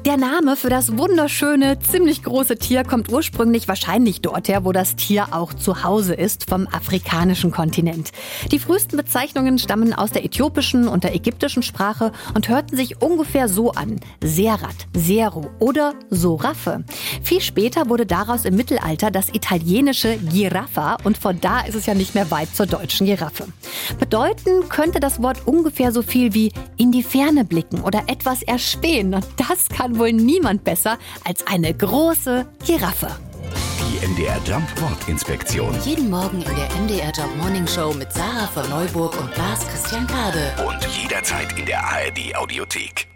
Der Name für das wunderschöne, ziemlich große Tier kommt ursprünglich wahrscheinlich dorther, wo das Tier auch zu Hause ist, vom afrikanischen Kontinent. Die frühesten Bezeichnungen stammen aus der äthiopischen und der ägyptischen Sprache und hörten sich ungefähr so an. Serat, Sero oder Soraffe. Viel später wurde daraus im Mittelalter das italienische Giraffa und von da ist es ja nicht mehr weit zur deutschen Giraffe. Bedeuten könnte das Wort ungefähr so viel wie in die Ferne blicken oder etwas erspähen. Und das kann wohl niemand besser als eine große Giraffe. Die MDR Jump Wortinspektion. Jeden Morgen in der MDR Job Morning Show mit Sarah von Neuburg und Lars Christian Kade. Und jederzeit in der ARD Audiothek.